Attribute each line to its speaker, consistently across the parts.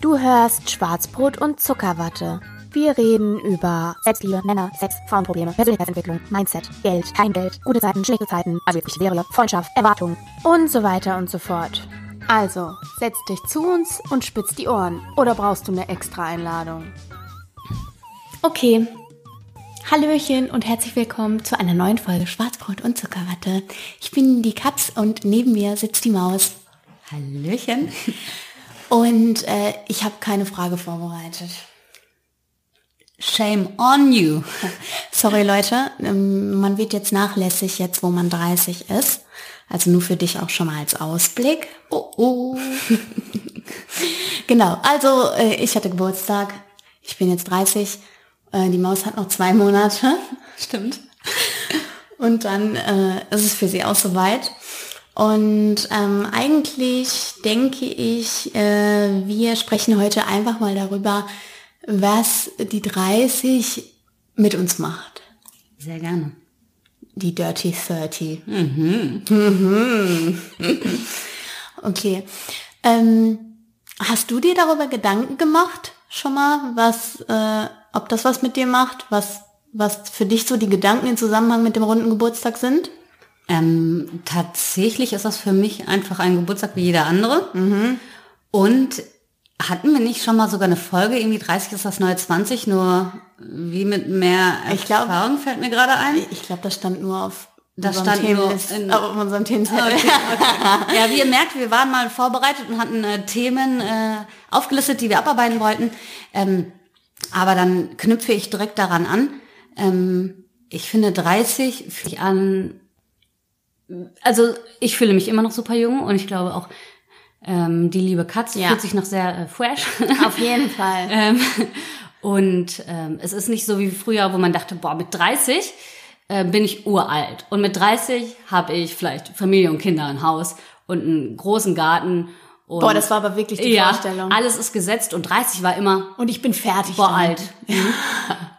Speaker 1: Du hörst Schwarzbrot und Zuckerwatte. Wir reden über Selbstliebe, Männer, Sex, Frauenprobleme, Persönlichkeitsentwicklung, Mindset, Geld, kein Geld, gute Zeiten, schlechte Zeiten, also wirklich wäre, Freundschaft, Erwartungen und so weiter und so fort. Also, setz dich zu uns und spitz die Ohren. Oder brauchst du eine extra Einladung?
Speaker 2: Okay. Hallöchen und herzlich willkommen zu einer neuen Folge Schwarzbrot und Zuckerwatte. Ich bin die Katz und neben mir sitzt die Maus.
Speaker 3: Hallöchen.
Speaker 2: Und äh, ich habe keine Frage vorbereitet.
Speaker 3: Shame on you.
Speaker 2: Sorry Leute, ähm, man wird jetzt nachlässig, jetzt wo man 30 ist. Also nur für dich auch schon mal als Ausblick. Oh oh. genau, also äh, ich hatte Geburtstag. Ich bin jetzt 30. Äh, die Maus hat noch zwei Monate.
Speaker 3: Stimmt.
Speaker 2: Und dann äh, ist es für sie auch soweit. Und ähm, eigentlich denke ich, äh, wir sprechen heute einfach mal darüber, was die 30 mit uns macht.
Speaker 3: Sehr gerne.
Speaker 2: Die Dirty 30. Mhm. Mhm. okay. Ähm, hast du dir darüber Gedanken gemacht schon mal, was, äh, ob das was mit dir macht, was, was für dich so die Gedanken im Zusammenhang mit dem runden Geburtstag sind?
Speaker 3: Ähm, tatsächlich ist das für mich einfach ein Geburtstag wie jeder andere. Mhm. Und hatten wir nicht schon mal sogar eine Folge, irgendwie 30 ist das neue 20, nur wie mit mehr
Speaker 2: ich glaub,
Speaker 3: Erfahrung fällt mir gerade ein?
Speaker 2: Ich glaube, das stand nur auf
Speaker 3: das stand nur in,
Speaker 2: auf unserem Themenzettel.
Speaker 3: Okay, okay. ja, wie ihr merkt, wir waren mal vorbereitet und hatten äh, Themen äh, aufgelistet, die wir abarbeiten wollten. Ähm, aber dann knüpfe ich direkt daran an. Ähm, ich finde 30 fühlt an, also ich fühle mich immer noch super jung und ich glaube auch ähm, die liebe Katze ja. fühlt sich noch sehr äh, fresh.
Speaker 2: Auf jeden Fall.
Speaker 3: ähm, und ähm, es ist nicht so wie früher, wo man dachte, boah, mit 30 äh, bin ich uralt. Und mit 30 habe ich vielleicht Familie und Kinder, ein Haus und einen großen Garten. Und
Speaker 2: boah, das war aber wirklich die
Speaker 3: ja,
Speaker 2: Vorstellung.
Speaker 3: Alles ist gesetzt und 30 war immer.
Speaker 2: Und ich bin fertig.
Speaker 3: Boah, alt.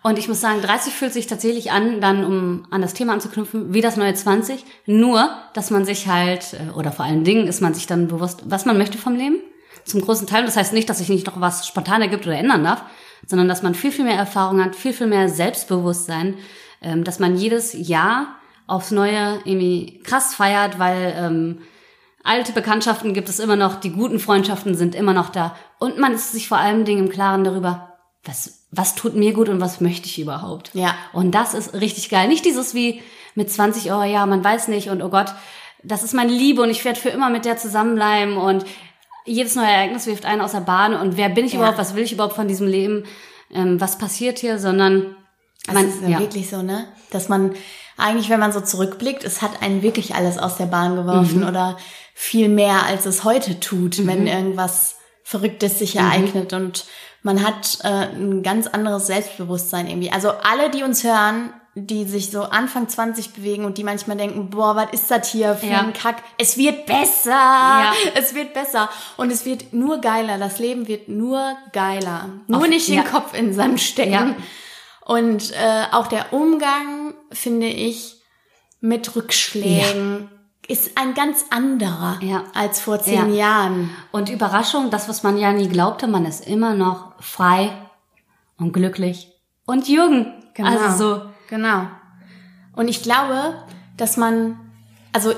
Speaker 3: und ich muss sagen, 30 fühlt sich tatsächlich an, dann um an das Thema anzuknüpfen, wie das neue 20. Nur, dass man sich halt, äh, oder vor allen Dingen ist man sich dann bewusst, was man möchte vom Leben. Zum großen Teil. Das heißt nicht, dass sich nicht noch was spontan ergibt oder ändern darf, sondern dass man viel, viel mehr Erfahrung hat, viel, viel mehr Selbstbewusstsein, ähm, dass man jedes Jahr aufs Neue irgendwie krass feiert, weil ähm, alte Bekanntschaften gibt es immer noch, die guten Freundschaften sind immer noch da und man ist sich vor allen Dingen im Klaren darüber, was, was tut mir gut und was möchte ich überhaupt.
Speaker 2: Ja.
Speaker 3: Und das ist richtig geil. Nicht dieses wie mit 20, oh ja, man weiß nicht und oh Gott, das ist meine Liebe und ich werde für immer mit der zusammenbleiben und jedes neue Ereignis wirft einen aus der Bahn und wer bin ich ja. überhaupt, was will ich überhaupt von diesem Leben, ähm, was passiert hier, sondern
Speaker 2: das man, ist ja wirklich so, ne? Dass man eigentlich, wenn man so zurückblickt, es hat einen wirklich alles aus der Bahn geworfen mhm. oder viel mehr, als es heute tut, mhm. wenn irgendwas Verrücktes sich mhm. ereignet und man hat äh, ein ganz anderes Selbstbewusstsein irgendwie. Also alle, die uns hören, die sich so Anfang 20 bewegen und die manchmal denken, boah, was ist das hier für ja. ein Kack? Es wird besser. Ja. Es wird besser. Und es wird nur geiler. Das Leben wird nur geiler. Nur Auf, nicht den ja. Kopf in den Sand stecken. Und äh, auch der Umgang, finde ich, mit Rückschlägen ja. ist ein ganz anderer ja. als vor zehn ja. Jahren.
Speaker 3: Und Überraschung, das, was man ja nie glaubte, man ist immer noch frei und glücklich und jung.
Speaker 2: Genau. Also so. Genau. Und ich glaube, dass man, also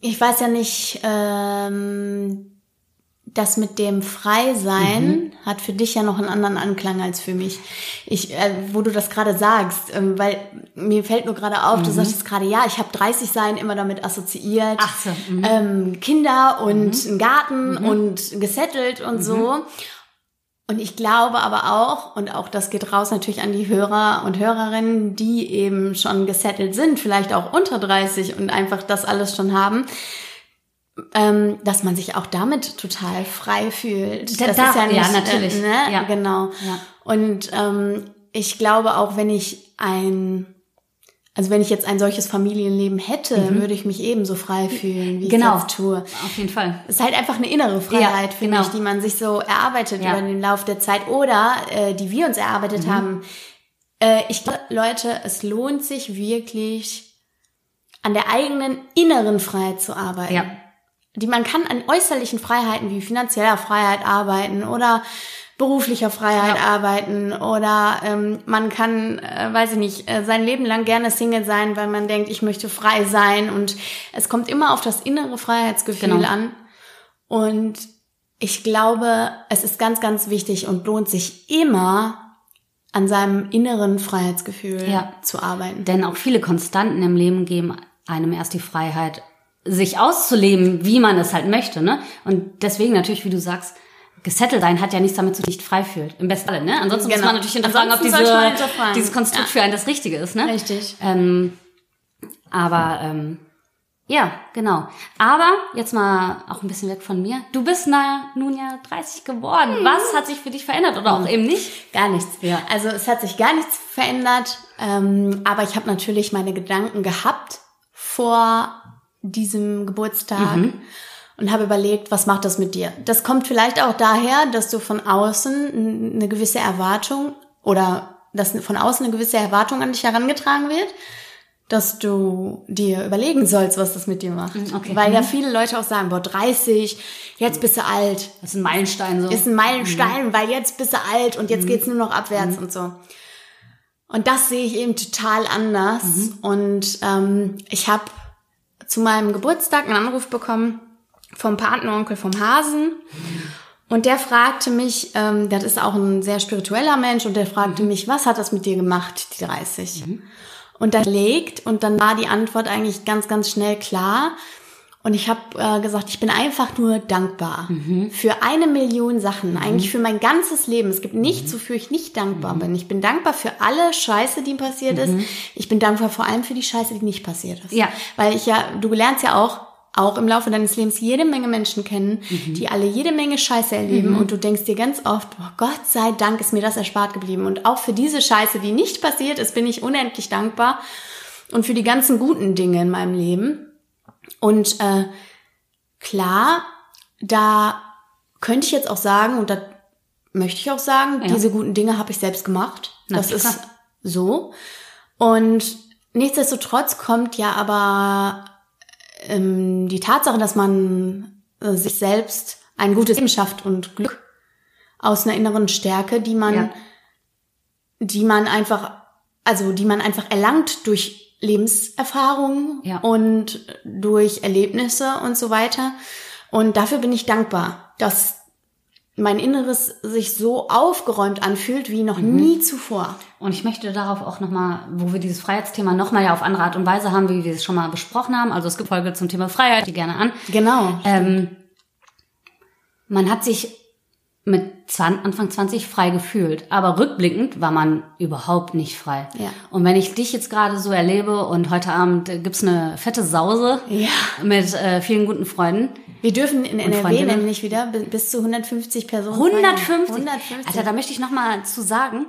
Speaker 2: ich weiß ja nicht, ähm, das mit dem Freisein mhm. hat für dich ja noch einen anderen Anklang als für mich. Ich, äh, wo du das gerade sagst, ähm, weil mir fällt nur gerade auf, mhm. du sagst gerade, ja, ich habe 30 sein immer damit assoziiert.
Speaker 3: Ach so. Mhm.
Speaker 2: Ähm, Kinder und mhm. einen Garten mhm. und gesettelt und so. Mhm. Und ich glaube aber auch, und auch das geht raus natürlich an die Hörer und Hörerinnen, die eben schon gesettelt sind, vielleicht auch unter 30 und einfach das alles schon haben, ähm, dass man sich auch damit total frei fühlt.
Speaker 3: Da, das da, ist ja, nicht,
Speaker 2: ja
Speaker 3: natürlich.
Speaker 2: Äh, ne? ja. Genau. Ja. Und ähm, ich glaube auch, wenn ich ein also wenn ich jetzt ein solches Familienleben hätte, mhm. würde ich mich ebenso frei fühlen, wie
Speaker 3: genau.
Speaker 2: ich das tue.
Speaker 3: Auf jeden Fall.
Speaker 2: Es ist halt einfach eine innere Freiheit, ja, finde genau. ich, die man sich so erarbeitet ja. über den Lauf der Zeit oder äh, die wir uns erarbeitet mhm. haben. Äh, ich glaube, Leute, es lohnt sich wirklich, an der eigenen inneren Freiheit zu arbeiten.
Speaker 3: Ja.
Speaker 2: Die man kann an äußerlichen Freiheiten wie finanzieller Freiheit arbeiten oder beruflicher Freiheit ja. arbeiten oder ähm, man kann, äh, weiß ich nicht, äh, sein Leben lang gerne Single sein, weil man denkt, ich möchte frei sein und es kommt immer auf das innere Freiheitsgefühl genau. an und ich glaube, es ist ganz, ganz wichtig und lohnt sich immer an seinem inneren Freiheitsgefühl ja. zu arbeiten.
Speaker 3: Denn auch viele Konstanten im Leben geben einem erst die Freiheit, sich auszuleben, wie man es halt möchte, ne? Und deswegen natürlich, wie du sagst, gesettelt sein hat ja nichts damit zu nicht frei fühlt. Im besten Fall, ne? Ansonsten genau. muss man natürlich hinterfragen, ob diese, dieses Konstrukt ja. für einen das Richtige ist, ne?
Speaker 2: Richtig.
Speaker 3: Ähm, aber ähm, ja, genau. Aber jetzt mal auch ein bisschen weg von mir. Du bist na, nun ja 30 geworden. Hm. Was hat sich für dich verändert oder auch hm. eben nicht?
Speaker 2: Gar nichts. Ja. Also es hat sich gar nichts verändert. Ähm, aber ich habe natürlich meine Gedanken gehabt vor diesem Geburtstag. Mhm und habe überlegt, was macht das mit dir? Das kommt vielleicht auch daher, dass du von außen eine gewisse Erwartung oder dass von außen eine gewisse Erwartung an dich herangetragen wird, dass du dir überlegen sollst, was das mit dir macht. Mhm, okay. Weil ja mhm. viele Leute auch sagen, boah, 30, jetzt bist du alt.
Speaker 3: Das ist ein Meilenstein so.
Speaker 2: Ist ein Meilenstein, mhm. weil jetzt bist du alt und jetzt mhm. geht's nur noch abwärts mhm. und so. Und das sehe ich eben total anders. Und ähm, ich habe zu meinem Geburtstag einen Anruf bekommen vom Partneronkel vom Hasen. Und der fragte mich, ähm, das ist auch ein sehr spiritueller Mensch, und der fragte mich, was hat das mit dir gemacht, die 30? Mhm. Und dann legt, und dann war die Antwort eigentlich ganz, ganz schnell klar. Und ich habe äh, gesagt, ich bin einfach nur dankbar mhm. für eine Million Sachen, mhm. eigentlich für mein ganzes Leben. Es gibt nichts, mhm. wofür ich nicht dankbar mhm. bin. Ich bin dankbar für alle Scheiße, die passiert ist. Mhm. Ich bin dankbar vor allem für die Scheiße, die nicht passiert ist.
Speaker 3: Ja.
Speaker 2: Weil ich ja, du lernst ja auch, auch im Laufe deines Lebens jede Menge Menschen kennen, mhm. die alle jede Menge Scheiße erleben mhm. und du denkst dir ganz oft, oh Gott sei Dank ist mir das erspart geblieben und auch für diese Scheiße, die nicht passiert ist, bin ich unendlich dankbar und für die ganzen guten Dinge in meinem Leben. Und äh, klar, da könnte ich jetzt auch sagen und da möchte ich auch sagen, ja. diese guten Dinge habe ich selbst gemacht. Na, das klar. ist so. Und nichtsdestotrotz kommt ja aber ähm, die Tatsache, dass man äh, sich selbst ein gutes Leben schafft und Glück aus einer inneren Stärke, die man, ja. die man einfach, also die man einfach erlangt durch Lebenserfahrung ja. und durch Erlebnisse und so weiter. Und dafür bin ich dankbar, dass mein Inneres sich so aufgeräumt anfühlt wie noch mhm. nie zuvor.
Speaker 3: Und ich möchte darauf auch nochmal, wo wir dieses Freiheitsthema nochmal ja auf andere Art und Weise haben, wie wir es schon mal besprochen haben. Also es gibt Folge zum Thema Freiheit, die gerne an.
Speaker 2: Genau.
Speaker 3: Ähm, man hat sich mit 20, Anfang 20 frei gefühlt. Aber rückblickend war man überhaupt nicht frei.
Speaker 2: Ja.
Speaker 3: Und wenn ich dich jetzt gerade so erlebe und heute Abend gibt's eine fette Sause
Speaker 2: ja.
Speaker 3: mit äh, vielen guten Freunden.
Speaker 2: Wir dürfen in NRW nämlich wieder bis zu 150 Personen.
Speaker 3: 150? 150. Alter, da möchte ich noch mal zu sagen.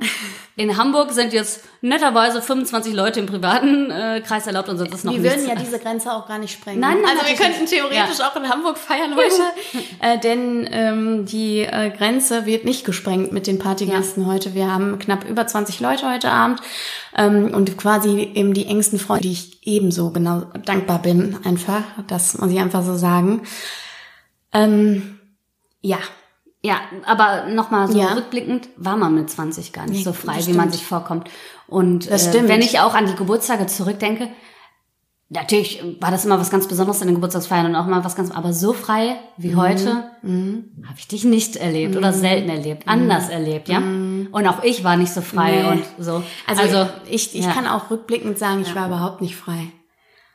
Speaker 3: In Hamburg sind jetzt netterweise 25 Leute im privaten äh, Kreis erlaubt und sonst ist noch
Speaker 2: Wir
Speaker 3: nichts.
Speaker 2: würden ja diese Grenze auch gar nicht sprengen.
Speaker 3: Nein, nein
Speaker 2: Also wir könnten theoretisch ja. auch in Hamburg feiern heute. äh, denn ähm, die äh, Grenze wird nicht gesprengt mit den Partygästen ja. heute. Wir haben knapp über 20 Leute heute Abend ähm, und quasi eben die engsten Freunde, die ich ebenso genau dankbar bin, einfach. Das muss ich einfach so sagen. Ähm, ja,
Speaker 3: ja, aber nochmal so ja. rückblickend war man mit 20 gar nicht nee, so frei, wie man sich vorkommt. Und äh, wenn ich auch an die Geburtstage zurückdenke, natürlich war das immer was ganz Besonderes in den Geburtstagsfeiern und auch mal was ganz, aber so frei wie mhm. heute mhm. habe ich dich nicht erlebt mhm. oder selten erlebt, anders mhm. erlebt, ja. Und auch ich war nicht so frei nee. und so.
Speaker 2: Also, also ich, ich ja. kann auch rückblickend sagen, ich ja. war überhaupt nicht frei.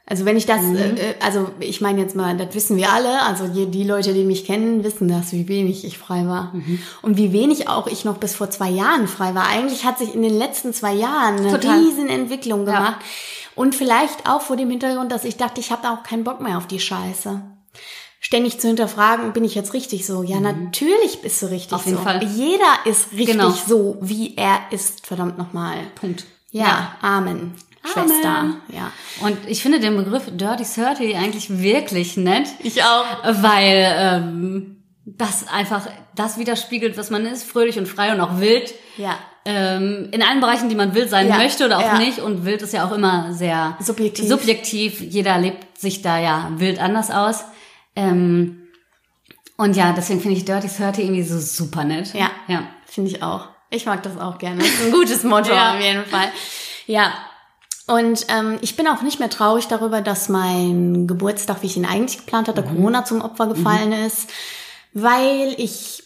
Speaker 2: Also wenn ich das, mhm. äh, äh also ich meine jetzt mal, das wissen wir alle, also die, die, Leute, die mich kennen, wissen das, wie wenig ich frei war. Mhm. Und wie wenig auch ich noch bis vor zwei Jahren frei war. Eigentlich hat sich in den letzten zwei Jahren eine Total. riesen Entwicklung gemacht. Ja. Und vielleicht auch vor dem Hintergrund, dass ich dachte, ich habe da auch keinen Bock mehr auf die Scheiße. Ständig zu hinterfragen, bin ich jetzt richtig so? Ja, mhm. natürlich bist du richtig
Speaker 3: auf jeden
Speaker 2: so.
Speaker 3: Fall.
Speaker 2: Jeder ist richtig genau. so, wie er ist, verdammt nochmal.
Speaker 3: Punkt.
Speaker 2: Ja, ja. Amen. Schwester. Ja.
Speaker 3: Und ich finde den Begriff Dirty Thirty eigentlich wirklich nett.
Speaker 2: Ich auch.
Speaker 3: Weil ähm, das einfach das widerspiegelt, was man ist, fröhlich und frei und auch wild.
Speaker 2: Ja.
Speaker 3: Ähm, in allen Bereichen, die man wild sein ja. möchte oder auch ja. nicht. Und wild ist ja auch immer sehr
Speaker 2: subjektiv.
Speaker 3: subjektiv. Jeder lebt sich da ja wild anders aus. Ähm, und ja, deswegen finde ich Dirty 30 irgendwie so super nett.
Speaker 2: Ja.
Speaker 3: Ja.
Speaker 2: Finde ich auch. Ich mag das auch gerne. Das ist ein gutes Motto
Speaker 3: Ja.
Speaker 2: auf jeden Fall. Ja. Und ähm, ich bin auch nicht mehr traurig darüber, dass mein Geburtstag, wie ich ihn eigentlich geplant hatte, Corona zum Opfer gefallen ist, weil ich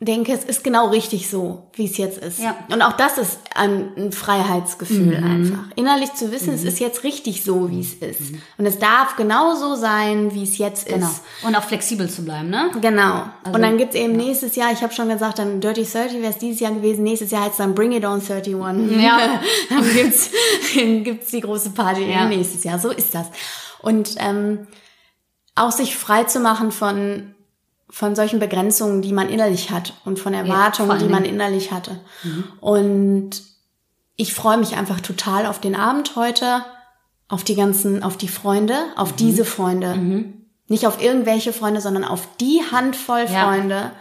Speaker 2: denke, es ist genau richtig so, wie es jetzt ist.
Speaker 3: Ja.
Speaker 2: Und auch das ist ein, ein Freiheitsgefühl einfach. Innerlich zu wissen, es ist jetzt richtig so, wie es ist. Und es darf genau so sein, wie es jetzt
Speaker 3: Genau.
Speaker 2: ist.
Speaker 3: Und auch flexibel zu bleiben, ne?
Speaker 2: Genau.
Speaker 3: Also,
Speaker 2: und dann gibt's eben nächstes Jahr, ich habe schon gesagt, dann Dirty 30 wäre es dieses Jahr gewesen, nächstes Jahr heißt dann Bring It On 31.
Speaker 3: Ja.
Speaker 2: dann gibt's, dann gibt's die große Party
Speaker 3: Ja.
Speaker 2: nächstes Jahr. So ist das. Und ähm, auch sich frei zu machen von von solchen Begrenzungen, die man innerlich hat und von Erwartungen,
Speaker 3: allen
Speaker 2: die man innerlich hatte. Und ich freue mich einfach total auf den Abend heute, auf die ganzen, auf die Freunde, auf
Speaker 3: Mhm.
Speaker 2: diese Freunde. Nicht auf irgendwelche Freunde, sondern auf die Handvoll
Speaker 3: Ja.
Speaker 2: Freunde.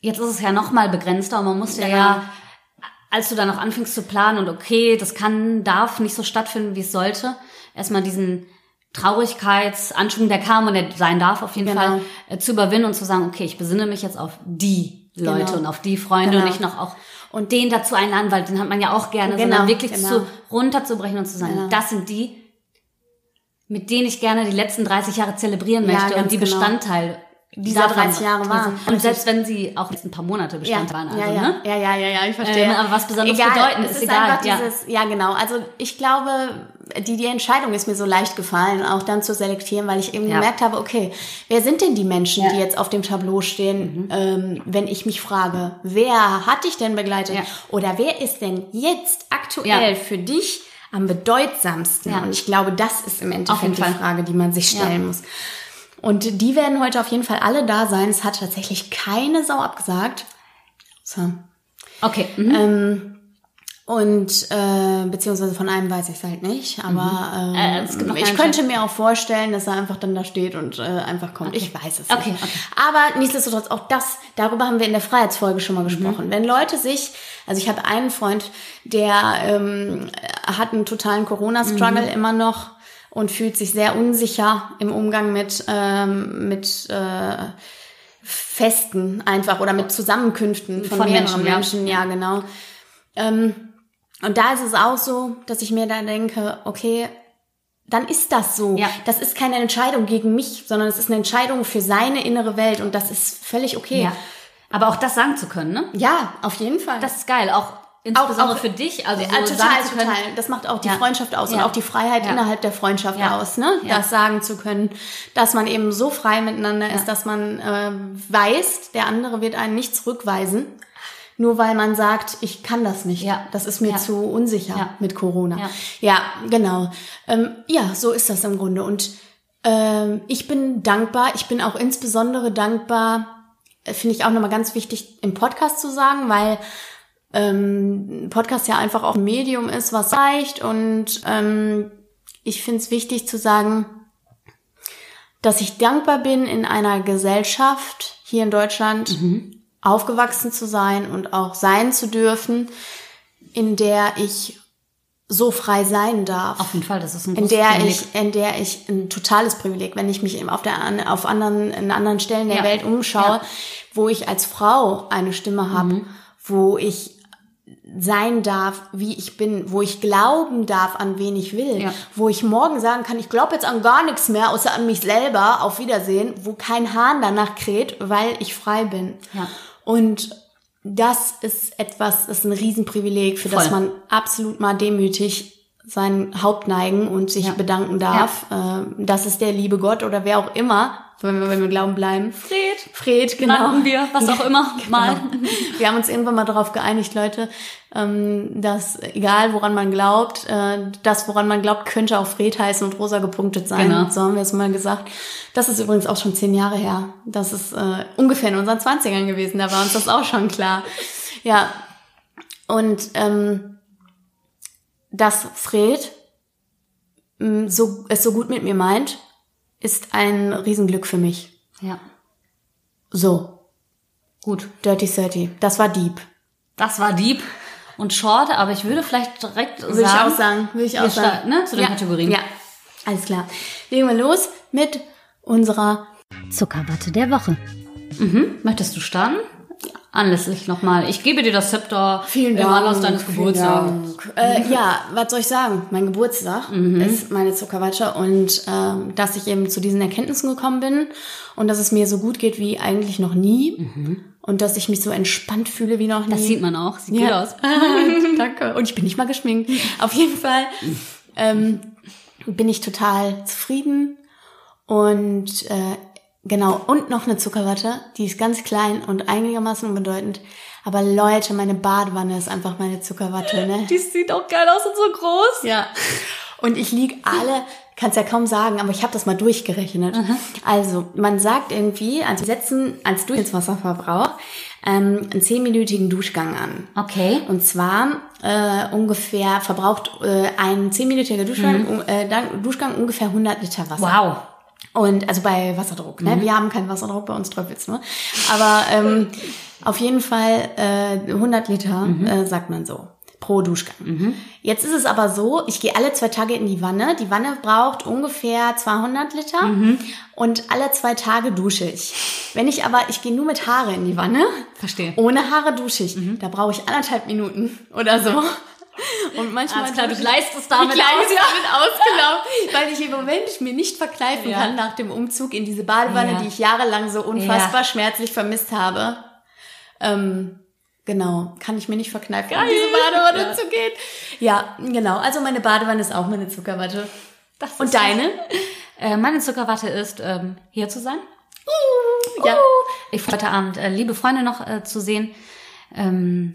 Speaker 3: Jetzt ist es ja noch mal begrenzter und man musste
Speaker 2: Genau.
Speaker 3: ja, als du dann noch anfingst zu planen und okay, das kann, darf nicht so stattfinden, wie es sollte, erstmal diesen Traurigkeitsanschwung, der kam und der sein darf auf jeden
Speaker 2: Genau.
Speaker 3: Fall, äh, zu überwinden und zu sagen, okay, ich besinne mich jetzt auf die Leute
Speaker 2: Genau.
Speaker 3: und auf die Freunde
Speaker 2: Genau.
Speaker 3: und nicht noch auch und den dazu einladen, weil den hat man ja auch gerne,
Speaker 2: Genau,
Speaker 3: sondern wirklich
Speaker 2: genau.
Speaker 3: zu runterzubrechen und zu sagen,
Speaker 2: Genau.
Speaker 3: das sind die, mit denen ich gerne die letzten 30 Jahre zelebrieren
Speaker 2: Ja,
Speaker 3: möchte
Speaker 2: ganz
Speaker 3: und die
Speaker 2: genau.
Speaker 3: Bestandteil
Speaker 2: Dieser
Speaker 3: davon
Speaker 2: 30 Jahre waren.
Speaker 3: Und selbst wenn sie auch jetzt ein paar Monate Bestand waren, also,
Speaker 2: ja, ja,
Speaker 3: ne?
Speaker 2: ja, ja, ja, ja, ich verstehe.
Speaker 3: Ähm, aber was Besonderes
Speaker 2: egal,
Speaker 3: bedeuten, ist
Speaker 2: ist
Speaker 3: egal,
Speaker 2: Einfach
Speaker 3: ja.
Speaker 2: dieses, ja, genau. Also ich glaube, die, die Entscheidung ist mir so leicht gefallen, auch dann zu selektieren, weil ich eben
Speaker 3: Ja.
Speaker 2: gemerkt habe, okay, wer sind denn die Menschen,
Speaker 3: Ja. Mhm.
Speaker 2: die jetzt auf dem Tableau stehen, ähm, wenn ich mich frage, wer hat dich denn begleitet?
Speaker 3: Ja.
Speaker 2: Oder wer ist denn jetzt aktuell
Speaker 3: Ja.
Speaker 2: für dich am bedeutsamsten?
Speaker 3: Ja.
Speaker 2: Und ich glaube, das ist im Endeffekt die. Frage, die man sich stellen
Speaker 3: Ja.
Speaker 2: muss. Und die werden heute auf jeden Fall alle da sein. Es hat tatsächlich keine Sau abgesagt. So.
Speaker 3: Okay. Mhm.
Speaker 2: Ähm, und äh, beziehungsweise von einem weiß ich es halt nicht, aber ähm,
Speaker 3: Äh, noch
Speaker 2: ich könnte mir auch vorstellen, dass er einfach dann da steht und äh, einfach kommt. Ich weiß es
Speaker 3: Okay,
Speaker 2: nicht.
Speaker 3: okay.
Speaker 2: Aber nichtsdestotrotz auch das, darüber haben wir in der Freiheitsfolge schon mal
Speaker 3: Mhm.
Speaker 2: gesprochen. Wenn Leute sich, also ich habe einen Freund, der ähm, hat einen totalen Corona-Struggle
Speaker 3: Mhm.
Speaker 2: immer noch und fühlt sich sehr unsicher im Umgang mit ähm, mit äh, Festen einfach oder mit Zusammenkünften von,
Speaker 3: Von
Speaker 2: mehreren
Speaker 3: Menschen, ja.
Speaker 2: Ja, genau. Ähm, und da ist es auch so, dass ich mir da denke, okay, dann ist das so.
Speaker 3: Ja.
Speaker 2: Das ist keine Entscheidung gegen mich, sondern es ist eine Entscheidung für seine innere Welt und das ist völlig okay.
Speaker 3: Ja. Aber auch das sagen zu können, ne?
Speaker 2: Ja, auf jeden Fall.
Speaker 3: Das ist geil. Auch insbesondere
Speaker 2: auch-
Speaker 3: für dich. Also so
Speaker 2: total, total. Das macht auch die
Speaker 3: Ja.
Speaker 2: Freundschaft aus und
Speaker 3: Ja.
Speaker 2: auch die Freiheit
Speaker 3: Ja.
Speaker 2: innerhalb der Freundschaft aus, ne? Das sagen zu können, dass man eben so frei miteinander ist, dass man äh, weiß, der andere wird einen nicht zurückweisen, nur weil man sagt, ich kann das nicht.
Speaker 3: Ja.
Speaker 2: Das ist mir zu unsicher mit Corona.
Speaker 3: Ja.
Speaker 2: Ja, genau. Ähm, ja, so ist das im Grunde. Und ähm, ich bin dankbar. Ich bin auch insbesondere dankbar, äh, finde ich auch nochmal ganz wichtig im Podcast zu sagen, weil ähm, Podcast ja einfach auch ein Medium ist, was reicht. Und ähm, ich finde es wichtig zu sagen, dass ich dankbar bin, in einer Gesellschaft hier in Deutschland aufgewachsen zu sein und auch sein zu dürfen, in der ich so frei sein darf
Speaker 3: Auf jeden Fall, das ist ein
Speaker 2: in der
Speaker 3: Privileg.
Speaker 2: ich, in der ich ein totales Privileg, wenn ich mich eben auf der auf anderen in anderen Stellen der
Speaker 3: Ja.
Speaker 2: Welt umschaue,
Speaker 3: Ja.
Speaker 2: wo ich als Frau eine Stimme habe, wo ich sein darf, wie ich bin, wo ich glauben darf, an wen ich will,
Speaker 3: Ja.
Speaker 2: wo ich morgen sagen kann, ich glaube jetzt an gar nichts mehr, außer an mich selber, auf Wiedersehen, wo kein Hahn danach kräht, weil ich frei bin.
Speaker 3: Ja.
Speaker 2: Und das ist etwas, das ist ein Riesenprivileg, für das
Speaker 3: Voll.
Speaker 2: man absolut mal demütig sein Haupt neigen und sich
Speaker 3: Ja.
Speaker 2: bedanken darf. Äh, das ist der liebe Gott oder wer auch immer, wenn wir, wenn wir glauben bleiben.
Speaker 3: Fred,
Speaker 2: Fred, genau.
Speaker 3: nannten wir, was auch immer, mal.
Speaker 2: Wir haben uns irgendwann mal darauf geeinigt, Leute, ähm, dass egal woran man glaubt, äh, das woran man glaubt, könnte auch Fred heißen und rosa gepunktet sein.
Speaker 3: Genau.
Speaker 2: So haben wir es mal gesagt. Das ist übrigens auch schon zehn Jahre her. Das ist äh, ungefähr in unseren Zwanzigern gewesen. Da war uns das auch schon klar. Ja. Und ähm, dass Fred mh, so, es so gut mit mir meint, ist ein Riesenglück für mich.
Speaker 3: Ja,
Speaker 2: So,
Speaker 3: gut.
Speaker 2: Dirty 30. Das war deep.
Speaker 3: Das war deep und short, aber ich würde vielleicht direkt
Speaker 2: Würde ich
Speaker 3: sagen,
Speaker 2: auch sagen. Würde ich auch sagen.
Speaker 3: ne, zu den
Speaker 2: ja.
Speaker 3: Kategorien.
Speaker 2: Ja, alles klar. Legen wir los mit unserer
Speaker 1: Zuckerwatte der Woche.
Speaker 3: Mhm. Möchtest du starten? Anlässlich nochmal. Ich gebe dir das Zepter
Speaker 2: Vielen
Speaker 3: im
Speaker 2: Dank.
Speaker 3: Anlass deines Geburtstags.
Speaker 2: Äh, ja, was soll ich sagen? Mein Geburtstag ist meine Zuckerwatte und ähm, dass ich eben zu diesen Erkenntnissen gekommen bin und dass es mir so gut geht wie eigentlich noch nie und dass ich mich so entspannt fühle wie noch nie.
Speaker 3: Das sieht man auch. Sieht gut
Speaker 2: Ja.
Speaker 3: aus.
Speaker 2: Danke. Und ich bin nicht mal geschminkt. Auf jeden Fall ähm, bin ich total zufrieden. Und äh, genau, und noch eine Zuckerwatte, die ist ganz klein und einigermaßen unbedeutend. Aber Leute, meine Badewanne ist einfach meine Zuckerwatte, ne?
Speaker 3: Die sieht auch geil aus und so groß.
Speaker 2: Ja. Und ich lieg alle, kannst ja kaum sagen, aber ich habe das mal durchgerechnet. Also, man sagt irgendwie, also wir setzen als Durchschnittswasserverbrauch ähm, einen zehnminütigen Duschgang an.
Speaker 3: Okay.
Speaker 2: Und zwar äh, ungefähr verbraucht äh, ein zehnminütiger Duschgang, äh, Dank- Duschgang ungefähr 100 Liter Wasser.
Speaker 3: Wow.
Speaker 2: Und also bei Wasserdruck, ne? Wir haben keinen Wasserdruck, bei uns tröpfelt's nur. Aber ähm, auf jeden Fall äh, 100 Liter, äh, sagt man so, pro Duschgang. Jetzt ist es aber so, ich gehe alle zwei Tage in die Wanne. Die Wanne braucht ungefähr 200 Liter und alle zwei Tage dusche ich. Wenn ich aber, ich gehe nur mit Haare in die Wanne.
Speaker 3: Verstehe.
Speaker 2: Ohne Haare dusche ich. Da brauche ich anderthalb Minuten oder so. Und manchmal
Speaker 3: Alles klar, du leistest damit
Speaker 2: ich
Speaker 3: aus.
Speaker 2: damit aus, genau. Weil ich im Moment mir nicht verkneifen
Speaker 3: Ja.
Speaker 2: kann nach dem Umzug in diese Badewanne,
Speaker 3: Ja.
Speaker 2: die ich jahrelang so unfassbar schmerzlich vermisst habe. Ähm, genau, kann ich mir nicht verkneifen, in
Speaker 3: Geil.
Speaker 2: diese Badewanne
Speaker 3: Ja.
Speaker 2: zu gehen. Ja, genau. Also meine Badewanne ist auch meine Zuckerwatte.
Speaker 3: Das ist
Speaker 2: Und deine?
Speaker 3: Äh, meine Zuckerwatte ist, ähm, hier zu sein.
Speaker 2: Ja.
Speaker 3: Ich freue heute Abend äh, liebe Freunde noch äh, zu sehen. Ähm,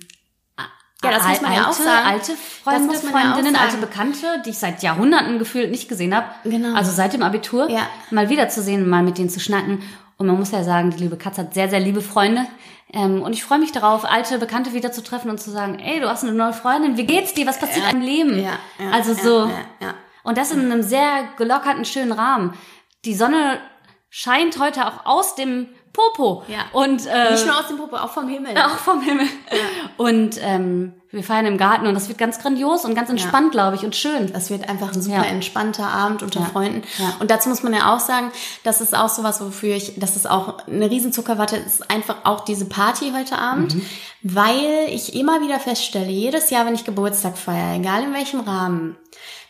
Speaker 2: Ja, das muss man ja
Speaker 3: alte,
Speaker 2: auch sagen.
Speaker 3: Alte Freunde,
Speaker 2: man ja
Speaker 3: Freundinnen, alte
Speaker 2: sagen.
Speaker 3: Bekannte, die ich seit Jahrhunderten gefühlt nicht gesehen habe.
Speaker 2: Genau.
Speaker 3: Also seit dem Abitur.
Speaker 2: Ja.
Speaker 3: Mal wiederzusehen, mal mit denen zu schnacken. Und man muss ja sagen, die liebe Katz hat sehr, sehr liebe Freunde. Ähm, und ich freue mich darauf, alte Bekannte wieder zu treffen und zu sagen, ey, du hast eine neue Freundin, wie geht's dir? Was passiert in deinem Leben?
Speaker 2: Ja, ja,
Speaker 3: also
Speaker 2: ja,
Speaker 3: so.
Speaker 2: ja, ja.
Speaker 3: Und das in einem sehr gelockerten, schönen Rahmen. Die Sonne scheint heute auch aus dem Popo.
Speaker 2: Ja.
Speaker 3: Und äh,
Speaker 2: Nicht nur aus dem Popo, auch vom Himmel.
Speaker 3: auch vom Himmel. Und ähm, wir feiern im Garten und das wird ganz grandios und ganz entspannt, glaube ich, und schön.
Speaker 2: Das wird einfach ein super
Speaker 3: Ja.
Speaker 2: entspannter Abend unter
Speaker 3: Ja.
Speaker 2: Freunden.
Speaker 3: Ja.
Speaker 2: Und dazu muss man ja auch sagen, das ist auch sowas, wofür ich, das ist auch eine Riesenzuckerwatte, ist einfach auch diese Party heute Abend,
Speaker 3: Mhm.
Speaker 2: weil ich immer wieder feststelle, jedes Jahr, wenn ich Geburtstag feiere, egal in welchem Rahmen,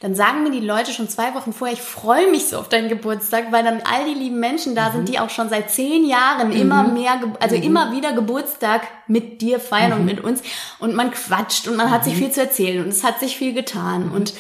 Speaker 2: dann sagen mir die Leute schon zwei Wochen vorher, ich freue mich so auf deinen Geburtstag, weil dann all die lieben Menschen da
Speaker 3: Mhm.
Speaker 2: sind, die auch schon seit zehn Jahren immer mehr, also
Speaker 3: Mhm.
Speaker 2: immer wieder Geburtstag mit dir feiern und mit uns und man quatscht und man hat
Speaker 3: Mhm.
Speaker 2: sich viel zu erzählen und es hat sich viel getan und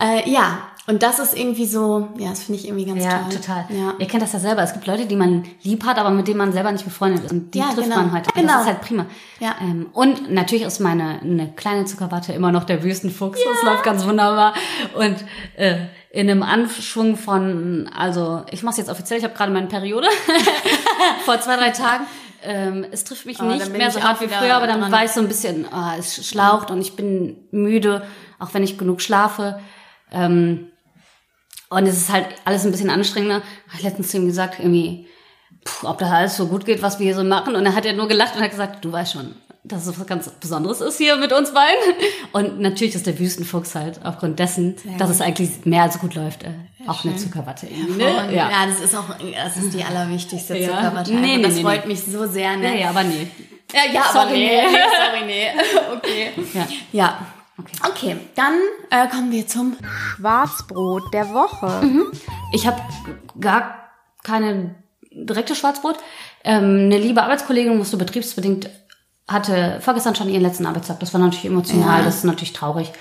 Speaker 2: äh, ja, und das ist irgendwie so, ja, das finde ich irgendwie ganz
Speaker 3: Ja,
Speaker 2: toll.
Speaker 3: total.
Speaker 2: Ja.
Speaker 3: Ihr kennt das ja selber. Es gibt Leute, die man lieb hat, aber mit denen man selber nicht befreundet ist. Und die
Speaker 2: Ja,
Speaker 3: trifft
Speaker 2: genau.
Speaker 3: man heute. Und
Speaker 2: Genau.
Speaker 3: Das ist halt prima.
Speaker 2: Ja.
Speaker 3: Ähm, und natürlich ist meine eine kleine Zuckerwatte immer noch der Wüstenfuchs. Das läuft ganz wunderbar. Und äh, in einem Anschwung von, also ich mache es jetzt offiziell, ich habe gerade meine Periode vor zwei, drei Tagen. Ähm, es trifft mich
Speaker 2: Oh,
Speaker 3: nicht mehr so hart wie früher, aber dann
Speaker 2: dran.
Speaker 3: war ich so ein bisschen, ah, es schlaucht und ich bin müde, auch wenn ich genug schlafe. Ähm, und es ist halt alles ein bisschen anstrengender. Hab ich letztens zu ihm gesagt, irgendwie, puh, ob das alles so gut geht, was wir hier so machen. Und dann hat er nur gelacht und hat gesagt, du weißt schon, dass es was ganz Besonderes ist hier mit uns beiden. Und natürlich ist der Wüstenfuchs halt aufgrund dessen, dass es eigentlich mehr als gut läuft, äh, auch eine Zuckerwatte.
Speaker 2: Und,
Speaker 3: ne?
Speaker 2: ja. das ist auch, das ist die allerwichtigste
Speaker 3: Ja.
Speaker 2: Zuckerwatte.
Speaker 3: Nee, nee,
Speaker 2: das
Speaker 3: nee,
Speaker 2: freut
Speaker 3: nee.
Speaker 2: mich so sehr,
Speaker 3: ja,
Speaker 2: ne?
Speaker 3: ja, aber nee.
Speaker 2: Ja, ja
Speaker 3: Sorry,
Speaker 2: aber nee.
Speaker 3: nee.
Speaker 2: nee. Sorry, nee. Okay.
Speaker 3: Ja.
Speaker 2: Ja.
Speaker 3: Okay.
Speaker 2: Okay, dann äh, kommen wir zum
Speaker 1: Schwarzbrot der Woche.
Speaker 3: Ich habe gar keine direkte Schwarzbrot. Ähm, eine liebe Arbeitskollegin musste betriebsbedingt, hatte vorgestern schon ihren letzten Arbeitstag. Das war natürlich emotional,
Speaker 2: Ja.
Speaker 3: das ist natürlich traurig.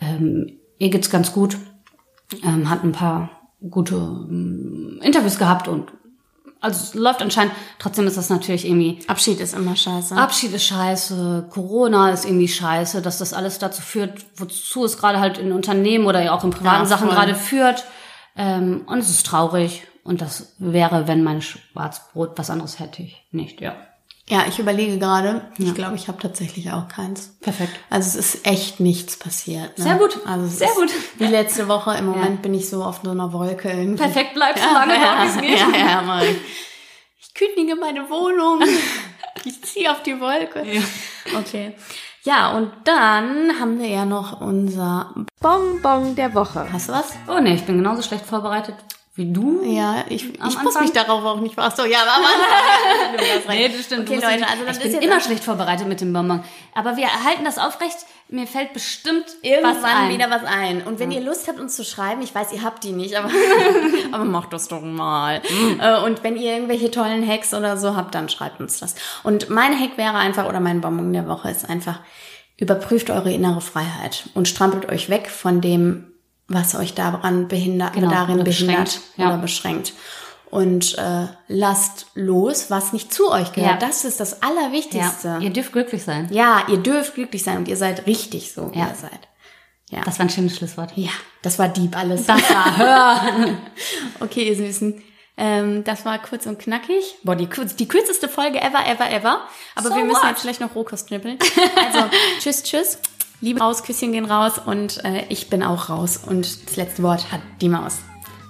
Speaker 3: Ähm, ihr geht's ganz gut. Ähm, hat ein paar gute ähm, Interviews gehabt und also es läuft anscheinend. Trotzdem ist das natürlich irgendwie
Speaker 2: Abschied ist immer scheiße.
Speaker 3: Abschied ist scheiße, Corona ist irgendwie scheiße, dass das alles dazu führt, wozu es gerade halt in Unternehmen oder auch in privaten
Speaker 2: Ja,
Speaker 3: Sachen gerade führt. Ähm, und es ist traurig. Und das wäre, wenn mein Schwarzbrot was anderes hätte ich nicht, ja.
Speaker 2: Ja, ich überlege gerade. Ich glaube, ich habe tatsächlich auch keins.
Speaker 3: Perfekt.
Speaker 2: Also es ist echt nichts passiert. Ne?
Speaker 3: Sehr gut.
Speaker 2: Also es
Speaker 3: Sehr
Speaker 2: ist
Speaker 3: gut.
Speaker 2: Wie letzte Woche. Im Moment bin ich so auf so einer Wolke irgendwie.
Speaker 3: Perfekt bleibt so lange,
Speaker 2: ja,
Speaker 3: es geht.
Speaker 2: Ja, ja, Mann. Ich kündige meine Wohnung. ich ziehe auf die Wolke. Okay. Ja, und dann haben wir ja noch unser...
Speaker 1: Bonbon der Woche.
Speaker 2: Hast du was?
Speaker 3: Oh nee, ich bin genauso schlecht vorbereitet Wie du?
Speaker 2: Ja, ich, ich muss mich darauf auch nicht. Ach so, ja, aber recht.
Speaker 3: Nee, das stimmt.
Speaker 2: Okay, Leute, also das
Speaker 3: ich
Speaker 2: ist
Speaker 3: bin immer schlecht vorbereitet mit dem Bonbon. Aber wir halten das aufrecht. Mir fällt bestimmt was
Speaker 2: Irgendwann
Speaker 3: ein.
Speaker 2: wieder was ein. Und wenn ihr Lust habt, uns zu schreiben, ich weiß, ihr habt die nicht, aber, aber macht das doch mal. Äh, Und wenn ihr irgendwelche tollen Hacks oder so habt, dann schreibt uns das. Und mein Hack wäre einfach, oder mein Bonbon der Woche ist einfach, überprüft eure innere Freiheit und strampelt euch weg von dem, was euch daran behindert,
Speaker 3: Genau,
Speaker 2: darin behindert
Speaker 3: beschränkt, ja.
Speaker 2: oder beschränkt. Und äh, lasst los, was nicht zu euch gehört.
Speaker 3: Ja.
Speaker 2: Das ist das Allerwichtigste.
Speaker 3: ja, ihr dürft glücklich sein.
Speaker 2: Ja, ihr dürft glücklich sein und ihr seid richtig so, wie
Speaker 3: Ja.
Speaker 2: ihr seid. Ja.
Speaker 3: Das war ein schönes Schlusswort.
Speaker 2: ja, das war Dieb alles.
Speaker 3: Das war Hör.
Speaker 2: okay, ihr Süßen. Ähm, das war kurz und knackig. Boah, die, die kürzeste Folge ever, ever, ever. Aber
Speaker 3: So
Speaker 2: wir müssen
Speaker 3: what?
Speaker 2: jetzt vielleicht noch Rohkost schnippeln. Also, tschüss, tschüss. Liebe raus, Küsschen gehen raus und äh, ich bin auch raus. Und das letzte Wort hat die Maus.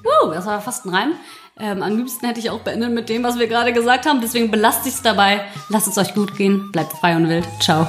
Speaker 3: Wow, das war fast ein Reim. Ähm, am liebsten hätte ich auch beendet mit dem, was wir gerade gesagt haben. Deswegen belasst ich's dabei. Lasst es euch gut gehen. Bleibt frei und wild. Ciao.